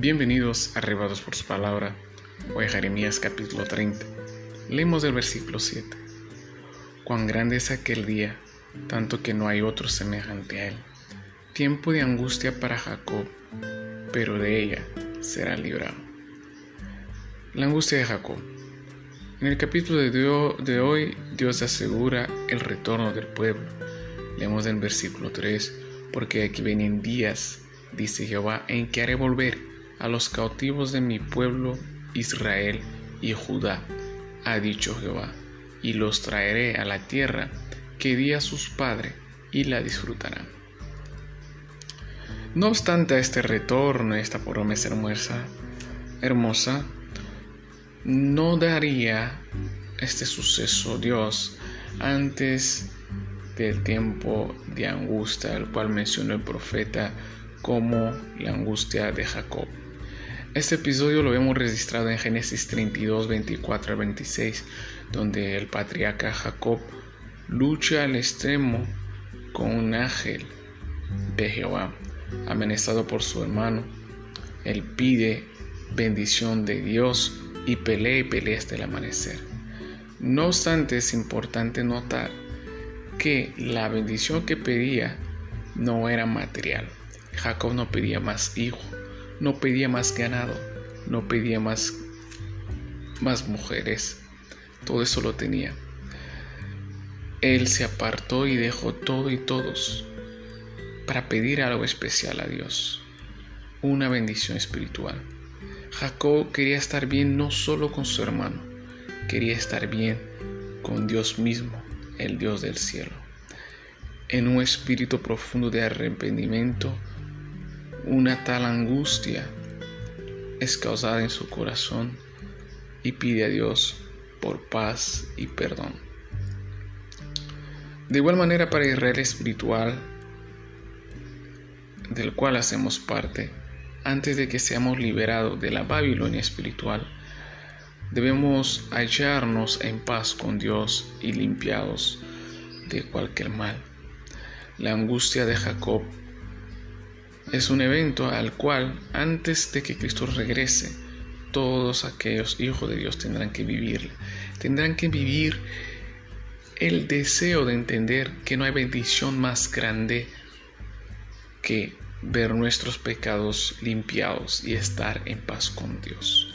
Bienvenidos arrebados por su palabra. Hoy Jeremías capítulo 30. Leemos el versículo 7. Cuán grande es aquel día, tanto que no hay otro semejante a él. Tiempo de angustia para Jacob, pero de ella será librado. La angustia de Jacob. En el capítulo de hoy, Dios asegura el retorno del pueblo. Leemos en versículo 3, porque aquí vienen días, dice Jehová, en que haré volver a los cautivos de mi pueblo Israel y Judá, ha dicho Jehová, y los traeré a la tierra que di a sus padres y la disfrutarán. No obstante a este retorno, esta promesa hermosa, hermosa, no daría este suceso Dios antes del tiempo de angustia, el cual mencionó el profeta como la angustia de Jacob. Este episodio lo hemos registrado en Génesis 32, 24 al 26, donde el patriarca Jacob lucha al extremo con un ángel de Jehová, amenazado por su hermano. Él pide bendición de Dios y pelea y pelea hasta el amanecer. No obstante, es importante notar que la bendición que pedía no era material. Jacob no pedía más hijos no pedía más ganado, no pedía más, más mujeres, todo eso lo tenía. Él se apartó y dejó todo y todos para pedir algo especial a Dios, una bendición espiritual. Jacob quería estar bien no solo con su hermano, quería estar bien con Dios mismo, el Dios del cielo. En un espíritu profundo de arrepentimiento, una tal angustia es causada en su corazón y pide a Dios por paz y perdón. De igual manera para Israel espiritual, del cual hacemos parte, antes de que seamos liberados de la Babilonia espiritual, debemos hallarnos en paz con Dios y limpiados de cualquier mal. La angustia de Jacob es un evento al cual antes de que Cristo regrese, todos aquellos hijos de Dios tendrán que vivir. Tendrán que vivir el deseo de entender que no hay bendición más grande que ver nuestros pecados limpiados y estar en paz con Dios.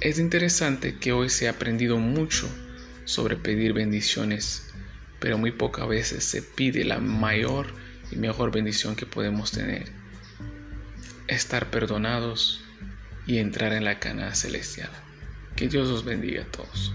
Es interesante que hoy se ha aprendido mucho sobre pedir bendiciones, pero muy pocas veces se pide la mayor y mejor bendición que podemos tener estar perdonados y entrar en la cana celestial. Que Dios os bendiga a todos.